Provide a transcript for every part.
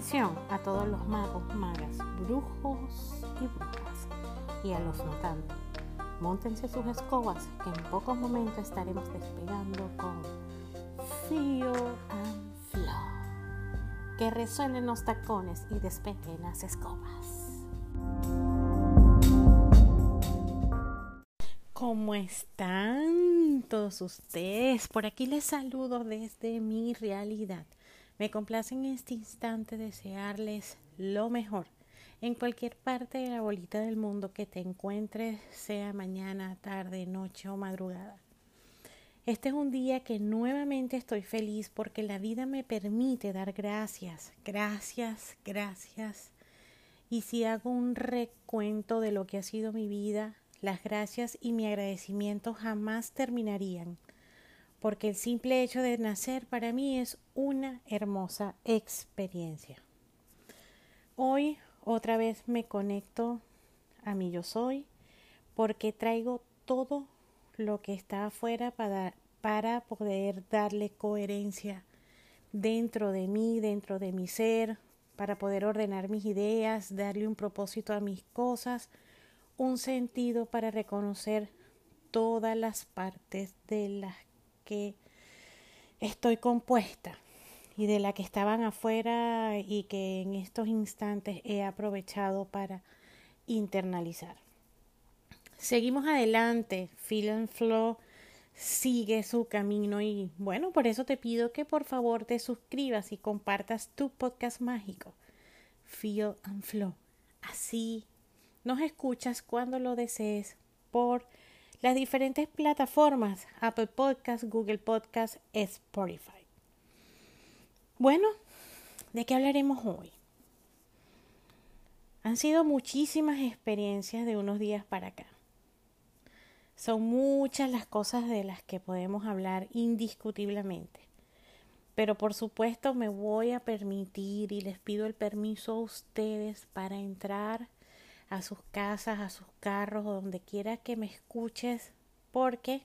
Atención a todos los magos, magas, brujos y brujas, y a los no tanto. Móntense sus escobas, que en pocos momentos estaremos despegando con Feel and Flow. Que resuenen los tacones y despeguen las escobas. ¿Cómo están todos ustedes? Por aquí les saludo desde mi realidad. Me complace en este instante desearles lo mejor en cualquier parte de la bolita del mundo que te encuentres, sea mañana, tarde, noche o madrugada. Este es un día que nuevamente estoy feliz porque la vida me permite dar gracias, gracias, gracias. Y si hago un recuento de lo que ha sido mi vida, las gracias y mi agradecimiento jamás terminarían, porque el simple hecho de nacer para mí es una hermosa experiencia. Hoy otra vez me conecto a mi yo soy, porque traigo todo lo que está afuera para, para poder darle coherencia dentro de mí, dentro de mi ser, para poder ordenar mis ideas, darle un propósito a mis cosas, un sentido para reconocer todas las partes de las que estoy compuesta y de las que estaban afuera y que en estos instantes he aprovechado para internalizar. Seguimos adelante, Feel and Flow sigue su camino y bueno, por eso te pido que por favor te suscribas y compartas tu podcast mágico, Feel and Flow. Así nos escuchas cuando lo desees por las diferentes plataformas Apple Podcast, Google Podcast, Spotify. Bueno, ¿de qué hablaremos hoy? Han sido muchísimas experiencias de unos días para acá. Son muchas las cosas de las que podemos hablar indiscutiblemente. Pero por supuesto me voy a permitir y les pido el permiso a ustedes para entrar a sus casas, a sus carros o donde quiera que me escuches, porque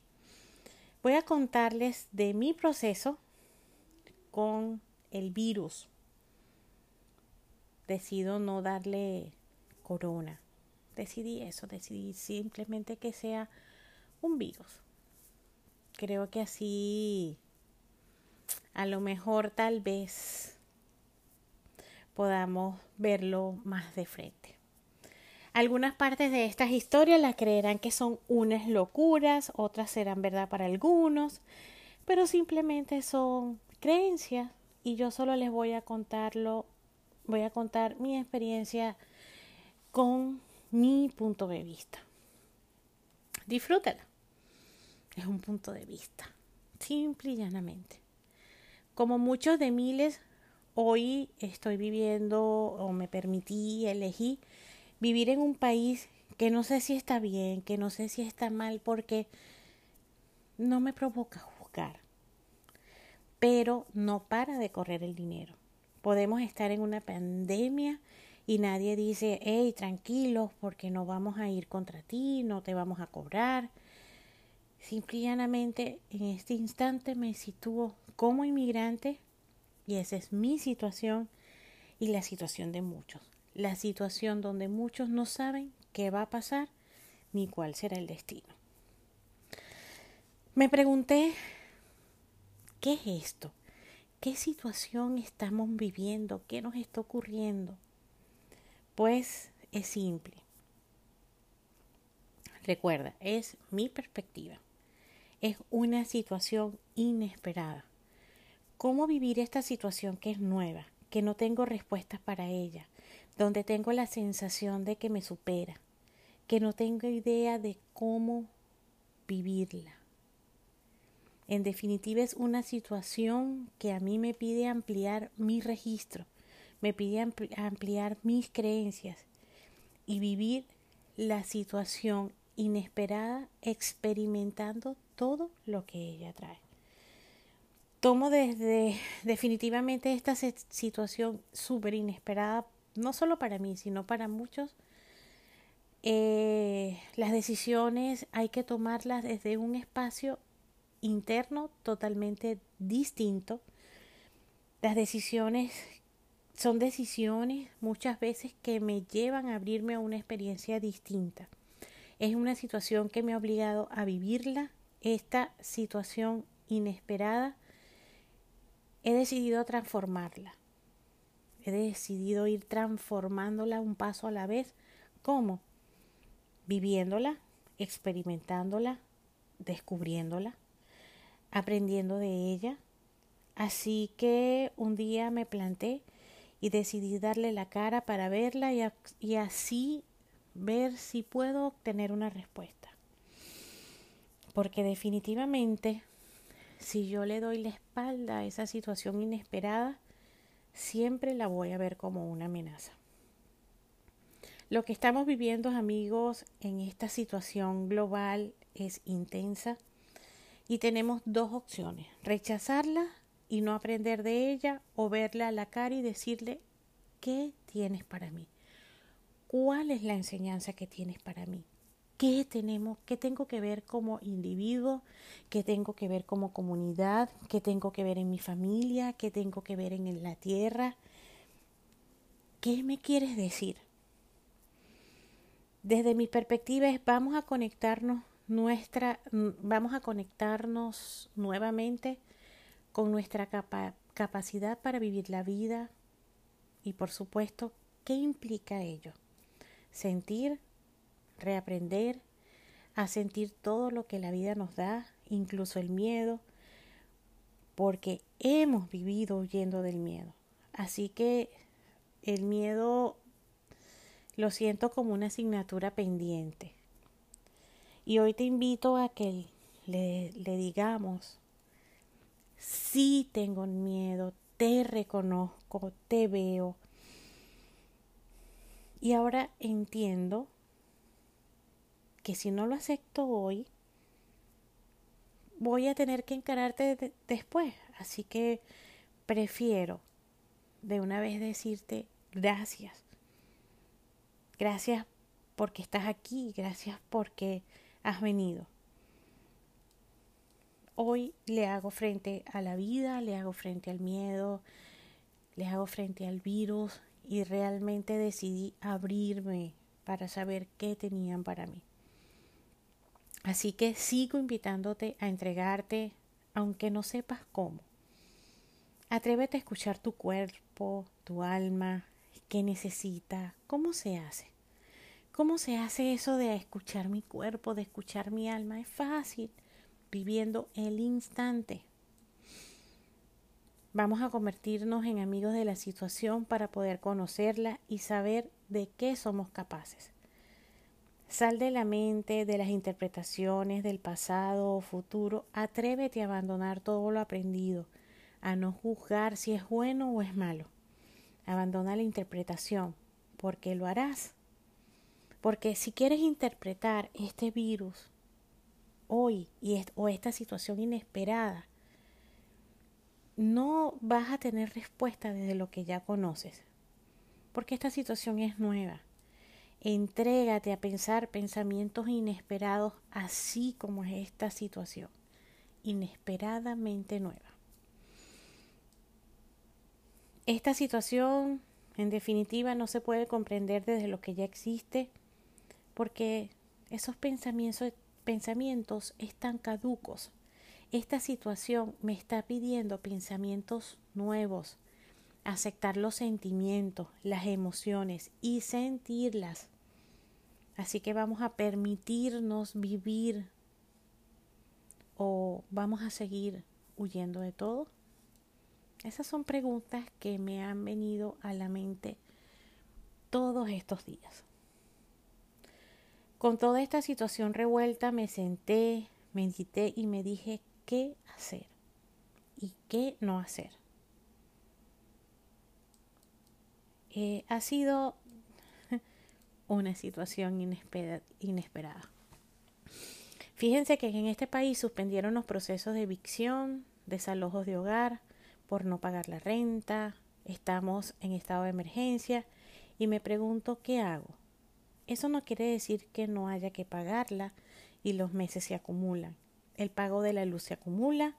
voy a contarles de mi proceso con el virus. Decido no darle corona. Decidí eso, decidí simplemente que sea un virus. Creo que así a lo mejor tal vez podamos verlo más de frente. Algunas partes de estas historias las creerán que son unas locuras, otras serán verdad para algunos, pero simplemente son creencias y yo solo les voy a contarlo, voy a contar mi experiencia con mi punto de vista. Disfrútala. Es un punto de vista, simple y llanamente. Como muchos de miles, hoy estoy viviendo o me permití, elegí vivir en un país que no sé si está bien, que no sé si está mal, porque no me provoca juzgar. Pero no para de correr el dinero. Podemos estar en una pandemia y nadie dice, hey, tranquilos, porque no vamos a ir contra ti, no te vamos a cobrar. Simplemente en este instante me sitúo como inmigrante y esa es mi situación y la situación de muchos la situación donde muchos no saben qué va a pasar ni cuál será el destino. Me pregunté, ¿qué es esto? ¿Qué situación estamos viviendo? ¿Qué nos está ocurriendo? Pues es simple. Recuerda, es mi perspectiva. Es una situación inesperada. ¿Cómo vivir esta situación que es nueva, que no tengo respuestas para ella, donde tengo la sensación de que me supera, que no tengo idea de cómo vivirla. En definitiva es una situación que a mí me pide ampliar mi registro, me pide ampliar mis creencias y vivir la situación inesperada experimentando todo lo que ella trae. Tomo desde definitivamente esta situación súper inesperada no solo para mí, sino para muchos, eh, las decisiones hay que tomarlas desde un espacio interno totalmente distinto. Las decisiones son decisiones muchas veces que me llevan a abrirme a una experiencia distinta. Es una situación que me ha obligado a vivirla, esta situación inesperada. He decidido transformarla. He decidido ir transformándola un paso a la vez. ¿Cómo? Viviéndola, experimentándola, descubriéndola, aprendiendo de ella. Así que un día me planté y decidí darle la cara para verla y, y así ver si puedo obtener una respuesta. Porque definitivamente, si yo le doy la espalda a esa situación inesperada, siempre la voy a ver como una amenaza. Lo que estamos viviendo, amigos, en esta situación global es intensa y tenemos dos opciones, rechazarla y no aprender de ella o verla a la cara y decirle, ¿qué tienes para mí? ¿Cuál es la enseñanza que tienes para mí? ¿Qué tenemos, qué tengo que ver como individuo? ¿Qué tengo que ver como comunidad? ¿Qué tengo que ver en mi familia? ¿Qué tengo que ver en la tierra? ¿Qué me quieres decir? Desde mi perspectiva es vamos a conectarnos nuestra vamos a conectarnos nuevamente con nuestra capacidad para vivir la vida y por supuesto, ¿qué implica ello? Sentir, reaprender a sentir todo lo que la vida nos da, incluso el miedo, porque hemos vivido huyendo del miedo. Así que el miedo lo siento como una asignatura pendiente. Y hoy te invito a que le, le digamos sí tengo miedo, te reconozco, te veo. Y ahora entiendo que si no lo acepto hoy, voy a tener que encararte después. Así que prefiero de una vez decirte gracias. Gracias porque estás aquí, gracias porque has venido hoy le hago frente a la vida, le hago frente al miedo, le hago frente al virus y realmente decidí abrirme para saber qué tenían para mí. Así que sigo invitándote a entregarte, aunque no sepas cómo. Atrévete a escuchar tu cuerpo, tu alma, qué necesita, cómo se hace. ¿Cómo se hace eso de escuchar mi cuerpo, de escuchar mi alma? Es fácil viviendo el instante. Vamos a convertirnos en amigos de la situación para poder conocerla y saber de qué somos capaces. Sal de la mente, de las interpretaciones del pasado o futuro, atrévete a abandonar todo lo aprendido, a no juzgar si es bueno o es malo. Abandona la interpretación, porque lo harás. Porque si quieres interpretar este virus hoy y o esta situación inesperada, no vas a tener respuesta desde lo que ya conoces, porque esta situación es nueva. Entrégate a pensar pensamientos inesperados así como es esta situación, inesperadamente nueva. Esta situación, en definitiva, no se puede comprender desde lo que ya existe, porque esos pensamientos pensamientos están caducos. Esta situación me está pidiendo pensamientos nuevos, aceptar los sentimientos, las emociones y sentirlas. Así que vamos a permitirnos vivir o vamos a seguir huyendo de todo. Esas son preguntas que me han venido a la mente todos estos días. Con toda esta situación revuelta me senté, medité y me dije qué hacer y qué no hacer. Eh, ha sido una situación inesperada. Fíjense que en este país suspendieron los procesos de evicción, desalojos de hogar por no pagar la renta, estamos en estado de emergencia y me pregunto qué hago. Eso no quiere decir que no haya que pagarla y los meses se acumulan. El pago de la luz se acumula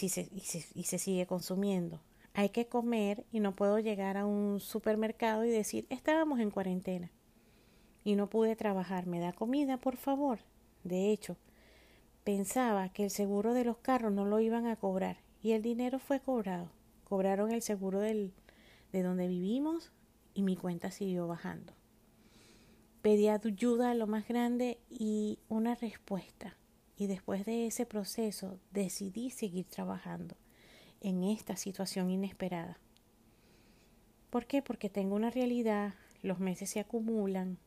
y, se, y se sigue consumiendo. Hay que comer y no puedo llegar a un supermercado y decir, estábamos en cuarentena y no pude trabajar, ¿me da comida, por favor? De hecho, pensaba que el seguro de los carros no lo iban a cobrar y el dinero fue cobrado. Cobraron el seguro del, de donde vivimos y mi cuenta siguió bajando. Pedí ayuda a lo más grande y una respuesta. Y después de ese proceso decidí seguir trabajando en esta situación inesperada. ¿Por qué? Porque tengo una realidad, los meses se acumulan,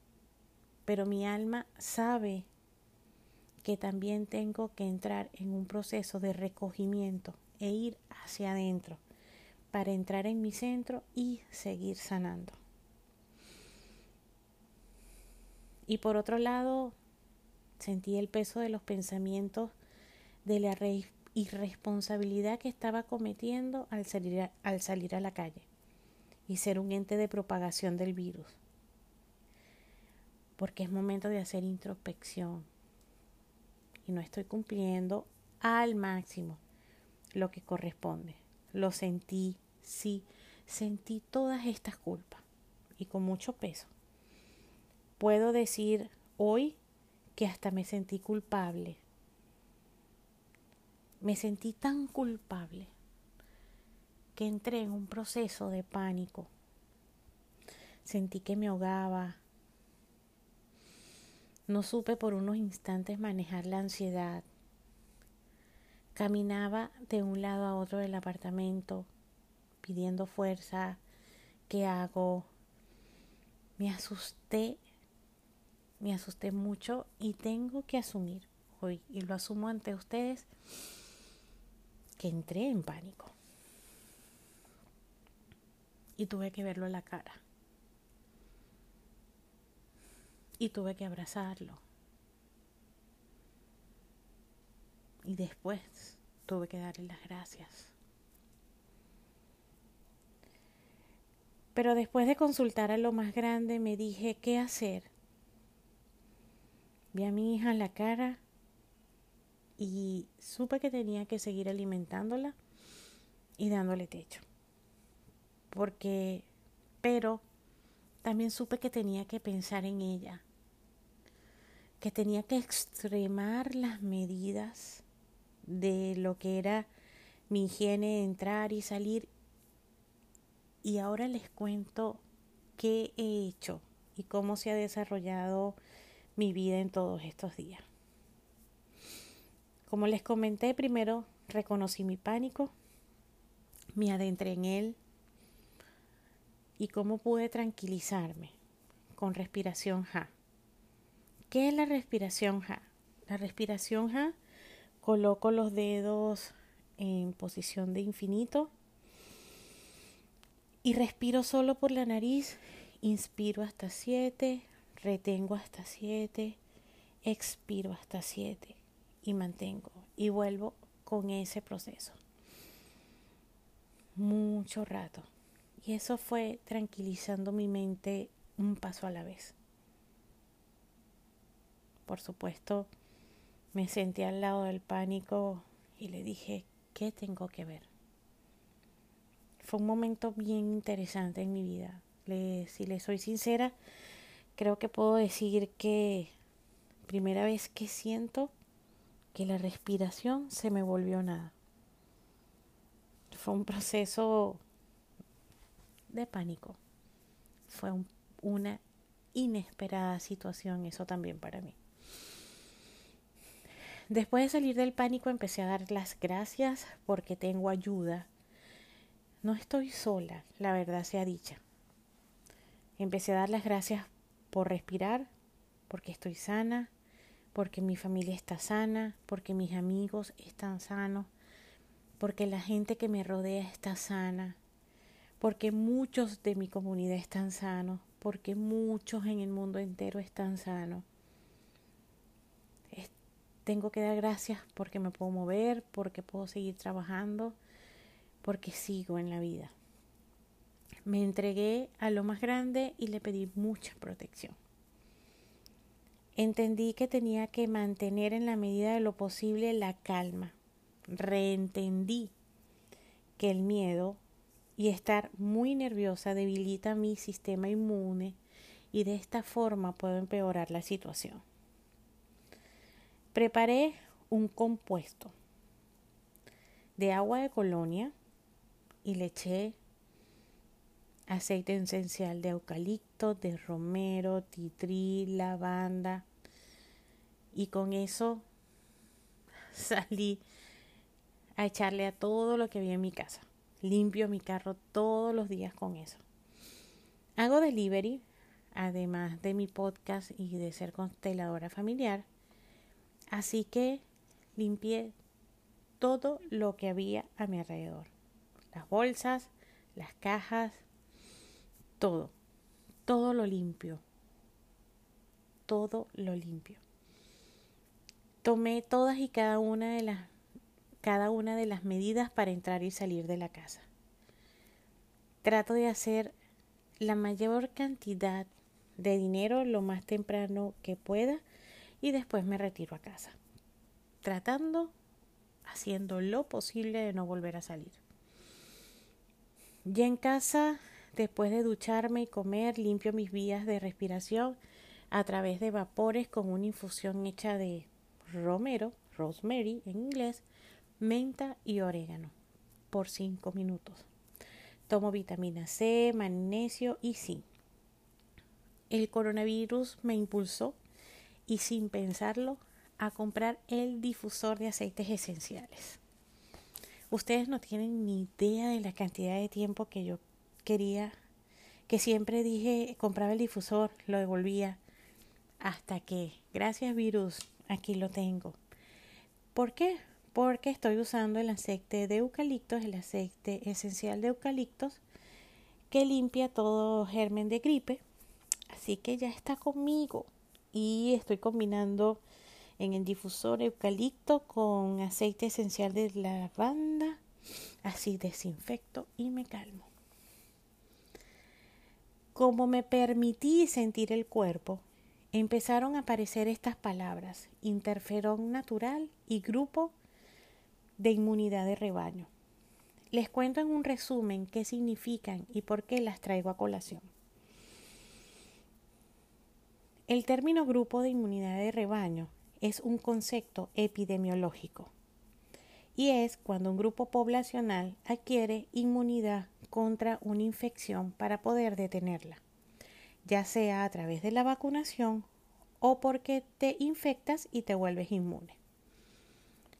pero mi alma sabe que también tengo que entrar en un proceso de recogimiento e ir hacia adentro para entrar en mi centro y seguir sanando. Y por otro lado, sentí el peso de los pensamientos de la irresponsabilidad que estaba cometiendo al salir, a, al salir a la calle y ser un ente de propagación del virus. Porque es momento de hacer introspección y no estoy cumpliendo al máximo lo que corresponde. Lo sentí, sí, sentí todas estas culpas y con mucho peso. Puedo decir hoy que hasta me sentí culpable me sentí tan culpable que entré en un proceso de pánico. Sentí que me ahogaba. No supe por unos instantes manejar la ansiedad. Caminaba de un lado a otro del apartamento pidiendo fuerza. ¿Qué hago? Me asusté, me asusté mucho y tengo que asumir hoy, y lo asumo ante ustedes, que entré en pánico. Y tuve que verlo en la cara. Y tuve que abrazarlo. Y después tuve que darle las gracias. Pero después de consultar a lo más grande me dije, ¿qué hacer? Vi a mi hija en la cara y supe que tenía que seguir alimentándola y dándole techo. Porque, pero también supe que tenía que pensar en ella, que tenía que extremar las medidas de lo que era mi higiene, entrar y salir. Y ahora les cuento qué he hecho y cómo se ha desarrollado mi vida en todos estos días. Como les comenté, primero reconocí mi pánico, me adentré en él y cómo pude tranquilizarme con respiración Ja. ¿Qué es la respiración Ja? La respiración Ja, coloco los dedos en posición de infinito y respiro solo por la nariz, inspiro hasta siete, retengo hasta siete, expiro hasta siete y mantengo y vuelvo con ese proceso. Mucho rato. Y eso fue tranquilizando mi mente un paso a la vez. Por supuesto, me senté al lado del pánico y le dije, ¿qué tengo que ver? Fue un momento bien interesante en mi vida. si le soy sincera, creo que puedo decir que primera vez que siento que la respiración se me volvió nada. Fue un proceso de pánico. Fue una inesperada situación, eso también para mí. Después de salir del pánico empecé a dar las gracias porque tengo ayuda. No estoy sola, la verdad sea dicha. Empecé a dar las gracias por respirar, porque estoy sana, porque mi familia está sana, porque mis amigos están sanos, porque la gente que me rodea está sana, porque muchos de mi comunidad están sanos, porque muchos en el mundo entero están sanos. tengo que dar gracias porque me puedo mover, porque puedo seguir trabajando, porque sigo en la vida. Me entregué a lo más grande y le pedí mucha protección. Entendí que tenía que mantener en la medida de lo posible la calma. Reentendí que el miedo y estar muy nerviosa debilita mi sistema inmune y de esta forma puedo empeorar la situación. Preparé un compuesto de agua de colonia y le eché aceite esencial de eucalipto, de romero, titrí, lavanda y con eso salí a echarle a todo lo que había en mi casa. Limpio mi carro todos los días con eso. Hago delivery, además de mi podcast y de ser consteladora familiar. Así que limpié todo lo que había a mi alrededor. Las bolsas, las cajas, todo. Todo lo limpio. Todo lo limpio. Tomé todas y cada una de las cada una de las medidas para entrar y salir de la casa. Trato de hacer la mayor cantidad de dinero lo más temprano que pueda y después me retiro a casa, tratando, haciendo lo posible de no volver a salir. Ya en casa, después de ducharme y comer, limpio mis vías de respiración a través de vapores con una infusión hecha de romero, rosemary en inglés, menta y orégano por 5 minutos. Tomo vitamina C, magnesio y zinc. El coronavirus me impulsó y sin pensarlo a comprar el difusor de aceites esenciales. Ustedes no tienen ni idea de la cantidad de tiempo que yo quería, que siempre dije compraba el difusor, lo devolvía, hasta que, gracias virus, aquí lo tengo. ¿Por qué? porque estoy usando el aceite de eucaliptos, el aceite esencial de eucaliptos que limpia todo germen de gripe. Así que ya está conmigo y estoy combinando en el difusor eucalipto con aceite esencial de lavanda. Así desinfecto y me calmo. Como me permití sentir el cuerpo, empezaron a aparecer estas palabras, interferón natural y grupo de inmunidad de rebaño. Les cuento en un resumen qué significan y por qué las traigo a colación. El término grupo de inmunidad de rebaño es un concepto epidemiológico y es cuando un grupo poblacional adquiere inmunidad contra una infección para poder detenerla, ya sea a través de la vacunación o porque te infectas y te vuelves inmune.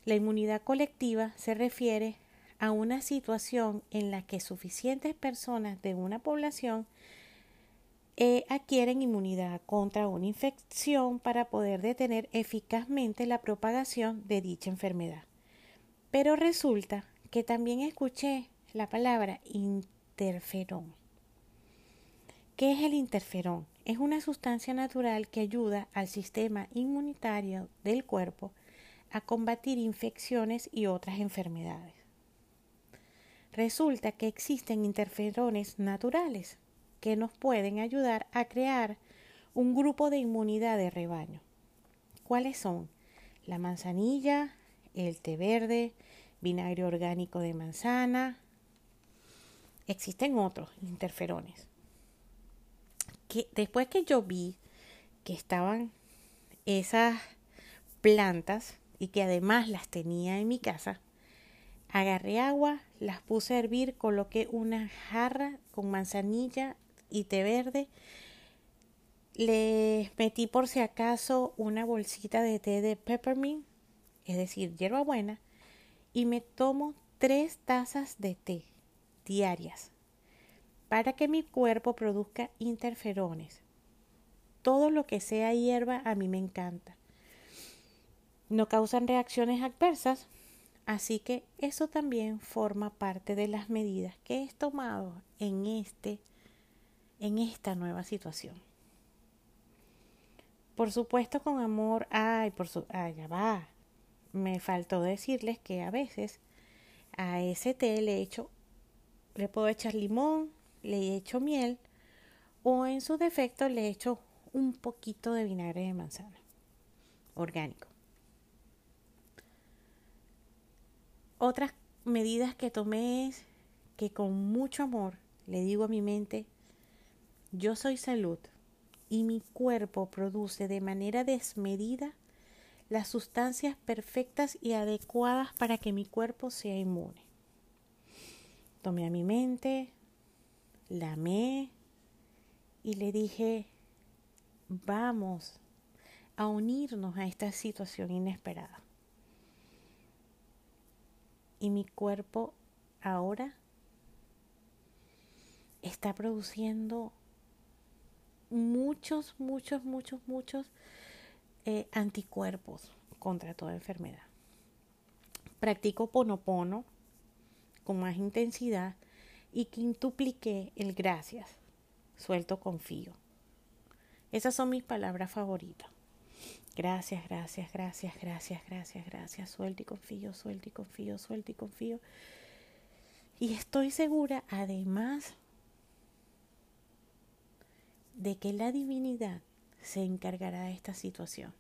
La inmunidad colectiva se refiere a una situación en la que suficientes personas de una población eh, adquieren inmunidad contra una infección para poder detener eficazmente la propagación de dicha enfermedad. Pero resulta que también escuché la palabra interferón. ¿Qué es el interferón? Es una sustancia natural que ayuda al sistema inmunitario del cuerpo a combatir infecciones y otras enfermedades. Resulta que existen interferones naturales que nos pueden ayudar a crear un grupo de inmunidad de rebaño. ¿Cuáles son? La manzanilla, el té verde, vinagre orgánico de manzana. Existen otros interferones. Que después que yo vi que estaban esas plantas y que además las tenía en mi casa, agarré agua, las puse a hervir, coloqué una jarra con manzanilla y té verde, le metí por si acaso una bolsita de té de peppermint, es decir, hierbabuena, y me tomo tres tazas de té diarias para que mi cuerpo produzca interferones. Todo lo que sea hierba a mí me encanta no causan reacciones adversas, así que eso también forma parte de las medidas que he tomado en este en esta nueva situación. Por supuesto con amor, ay, por su, ay, va. Me faltó decirles que a veces a ese té le echo le puedo echar limón, le echo miel o en su defecto le echo un poquito de vinagre de manzana orgánico. Otras medidas que tomé es que con mucho amor le digo a mi mente, yo soy salud y mi cuerpo produce de manera desmedida las sustancias perfectas y adecuadas para que mi cuerpo sea inmune. Tomé a mi mente, la amé y le dije, vamos a unirnos a esta situación inesperada. Y mi cuerpo ahora está produciendo muchos, muchos, muchos, muchos eh, anticuerpos contra toda enfermedad. Practico ponopono con más intensidad y quintupliqué el gracias. Suelto confío. Esas son mis palabras favoritas. Gracias, gracias, gracias, gracias, gracias, gracias. Suelto y confío, suelto y confío, suelto y confío. Y estoy segura, además, de que la divinidad se encargará de esta situación.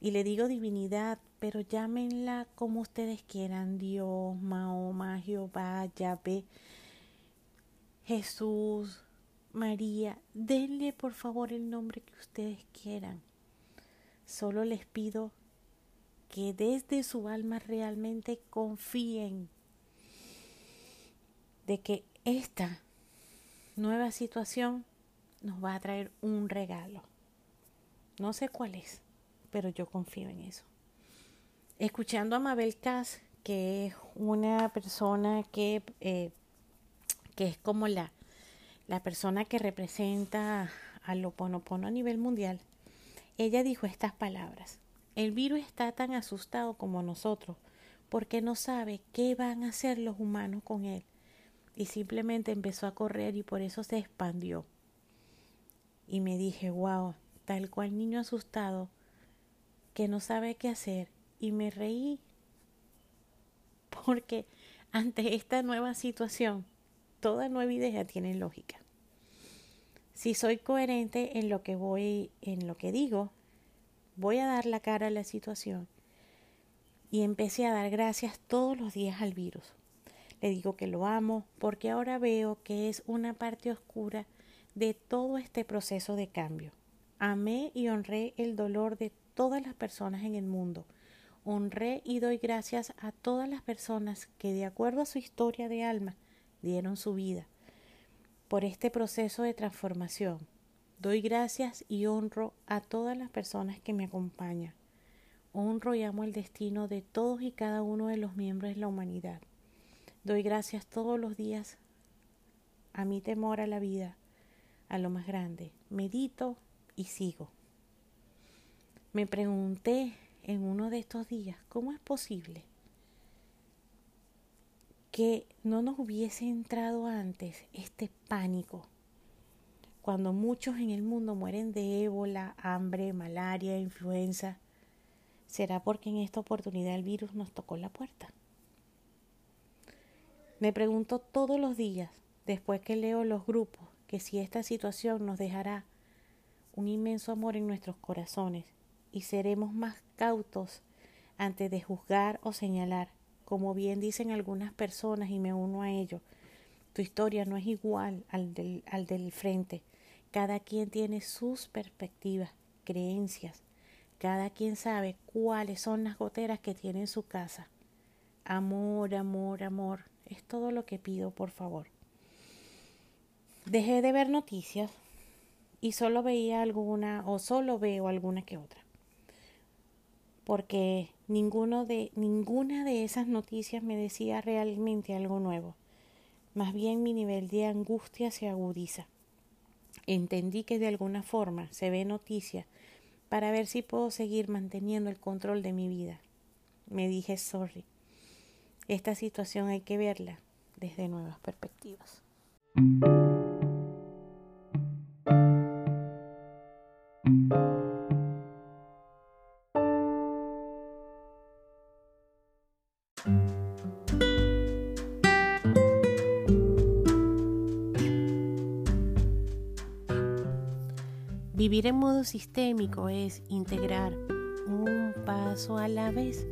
Y le digo divinidad, pero llámenla como ustedes quieran, Dios, Mahoma, Jehová, Yahvé, Jesús, María, denle por favor el nombre que ustedes quieran. Solo les pido que desde su alma realmente confíen de que esta nueva situación nos va a traer un regalo. No sé cuál es, pero yo confío en eso. Escuchando a Mabel Kass, que es una persona que, eh, que es como la, la persona que representa al Oponopono a nivel mundial, ella dijo estas palabras. El virus está tan asustado como nosotros porque no sabe qué van a hacer los humanos con él y simplemente empezó a correr y por eso se expandió y me dije, wow, tal cual niño asustado que no sabe qué hacer y me reí porque ante esta nueva situación toda nueva idea tiene lógica. Si soy coherente en lo que voy, en lo que digo, voy a dar la cara a la situación. Y empecé a dar gracias todos los días al virus. Le digo que lo amo porque ahora veo que es una parte oscura de todo este proceso de cambio. Amé y honré el dolor de todas las personas en el mundo. Honré y doy gracias a todas las personas que, de acuerdo a su historia de alma, dieron su vida por este proceso de transformación. Doy gracias y honro a todas las personas que me acompañan. Honro y amo el destino de todos y cada uno de los miembros de la humanidad. Doy gracias todos los días a mi temor a la vida, a lo más grande. Medito y sigo. Me pregunté en uno de estos días, ¿cómo es posible que no nos hubiese entrado antes este pánico? Cuando muchos en el mundo mueren de ébola, hambre, malaria, influenza, ¿será porque en esta oportunidad el virus nos tocó la puerta? Me pregunto todos los días, después que leo los grupos, que si esta situación nos dejará un inmenso amor en nuestros corazones y seremos más cautos antes de juzgar o señalar, como bien dicen algunas personas y me uno a ello. Tu historia no es igual al del, al del frente. Cada quien tiene sus perspectivas, creencias. Cada quien sabe cuáles son las goteras que tiene en su casa. Amor, amor, amor. Es todo lo que pido, por favor. Dejé de ver noticias y solo veía alguna o solo veo alguna que otra. Porque ninguno de, ninguna de esas noticias me decía realmente algo nuevo. Más bien mi nivel de angustia se agudiza. Entendí que de alguna forma se ve noticia para ver si puedo seguir manteniendo el control de mi vida. Me dije sorry. Esta situación hay que verla desde nuevas perspectivas. Vivir en modo sistémico es integrar un paso a la vez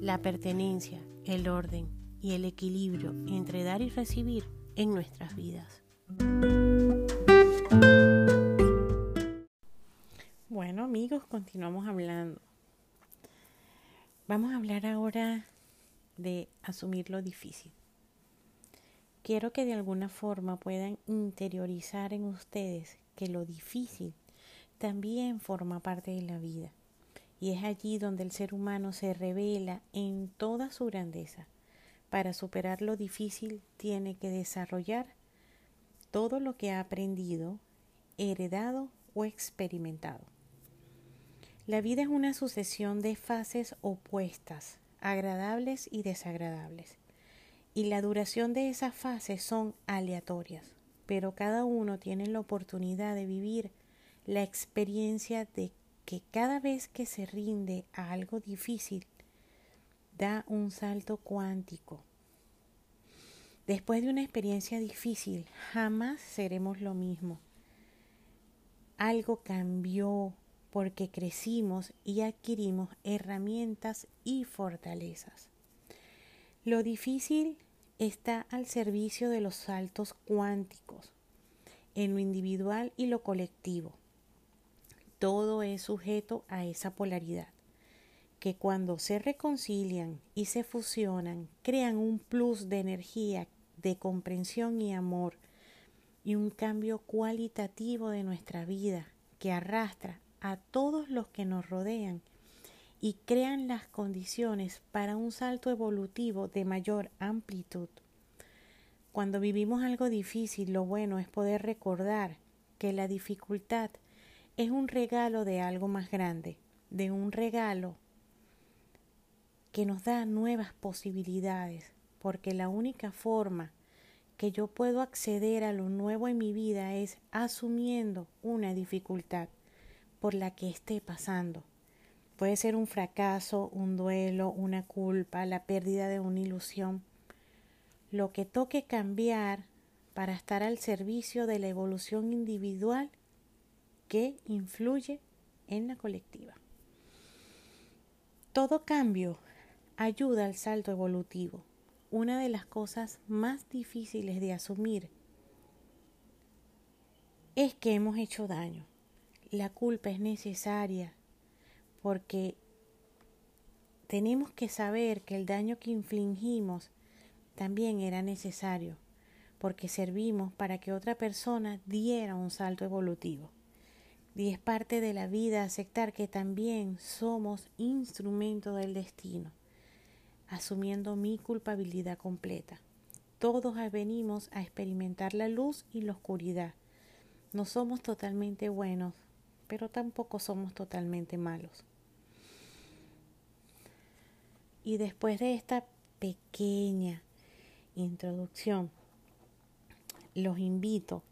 la pertenencia, el orden, y el equilibrio entre dar y recibir en nuestras vidas. Bueno amigos, continuamos hablando. Vamos a hablar ahora de asumir lo difícil. Quiero que de alguna forma puedan interiorizar en ustedes que lo difícil también forma parte de la vida. Y es allí donde el ser humano se revela en toda su grandeza. Para superar lo difícil tiene que desarrollar todo lo que ha aprendido, heredado o experimentado. La vida es una sucesión de fases opuestas, agradables y desagradables. Y la duración de esas fases son aleatorias, pero cada uno tiene la oportunidad de vivir la experiencia de que cada vez que se rinde a algo difícil, da un salto cuántico. Después de una experiencia difícil, jamás seremos lo mismo. Algo cambió porque crecimos y adquirimos herramientas y fortalezas. Lo difícil está al servicio de los saltos cuánticos, en lo individual y lo colectivo todo es sujeto a esa polaridad, que cuando se reconcilian y se fusionan, crean un plus de energía, de comprensión y amor, y un cambio cualitativo de nuestra vida que arrastra a todos los que nos rodean y crean las condiciones para un salto evolutivo de mayor amplitud. Cuando vivimos algo difícil, lo bueno es poder recordar que la dificultad es un regalo de algo más grande, de un regalo que nos da nuevas posibilidades, porque la única forma que yo puedo acceder a lo nuevo en mi vida es asumiendo una dificultad por la que esté pasando. Puede ser un fracaso, un duelo, una culpa, la pérdida de una ilusión. Lo que toque cambiar para estar al servicio de la evolución individual que influye en la colectiva. Todo cambio ayuda al salto evolutivo. Una de las cosas más difíciles de asumir es que hemos hecho daño. La culpa es necesaria porque tenemos que saber que el daño que infligimos también era necesario porque servimos para que otra persona diera un salto evolutivo. Y es parte de la vida aceptar que también somos instrumento del destino, asumiendo mi culpabilidad completa. Todos venimos a experimentar la luz y la oscuridad. No somos totalmente buenos, pero tampoco somos totalmente malos. Y después de esta pequeña introducción, los invito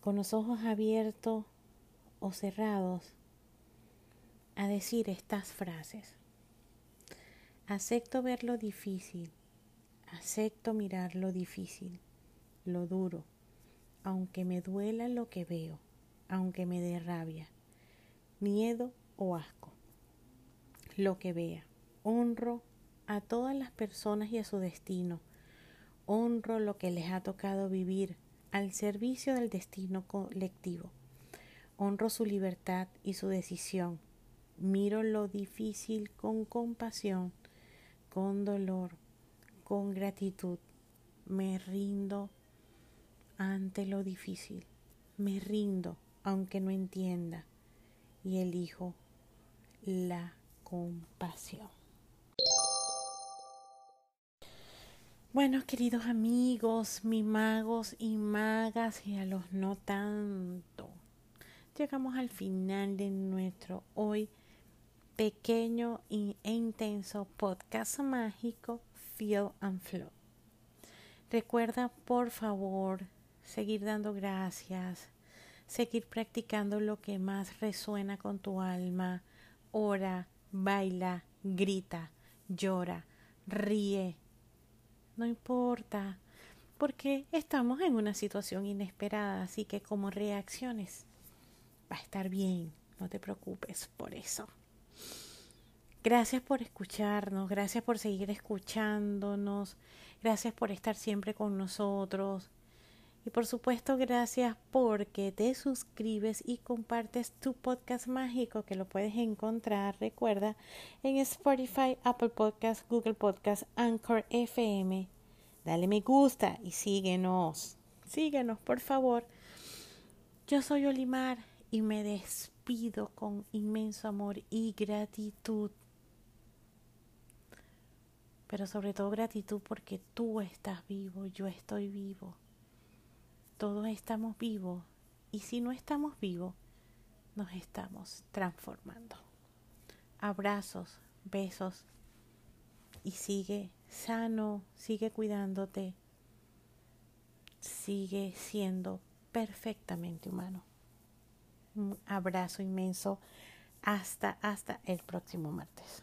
con los ojos abiertos o cerrados, a decir estas frases. Acepto ver lo difícil, acepto mirar lo difícil, lo duro, aunque me duela lo que veo, aunque me dé rabia, miedo o asco. Lo que vea, honro a todas las personas y a su destino, honro lo que les ha tocado vivir al servicio del destino colectivo. Honro su libertad y su decisión. Miro lo difícil con compasión, con dolor, con gratitud. Me rindo ante lo difícil. Me rindo aunque no entienda y elijo la compasión. Bueno, queridos amigos, mi magos y magas y a los no tanto, llegamos al final de nuestro hoy pequeño e intenso podcast mágico Feel and Flow. Recuerda, por favor, seguir dando gracias, seguir practicando lo que más resuena con tu alma. Ora, baila, grita, llora, ríe, no importa, porque estamos en una situación inesperada, así que como reacciones va a estar bien, no te preocupes por eso. Gracias por escucharnos, gracias por seguir escuchándonos, gracias por estar siempre con nosotros. Y por supuesto, gracias porque te suscribes y compartes tu podcast mágico que lo puedes encontrar, recuerda, en Spotify, Apple Podcast, Google Podcast, Anchor FM. Dale me gusta y síguenos. Síguenos, por favor. Yo soy Olimar y me despido con inmenso amor y gratitud pero sobre todo gratitud porque tú estás vivo, yo estoy vivo, todos estamos vivos y si no estamos vivos, nos estamos transformando. Abrazos, besos y sigue sano, sigue cuidándote, sigue siendo perfectamente humano. Un abrazo inmenso hasta hasta el próximo martes.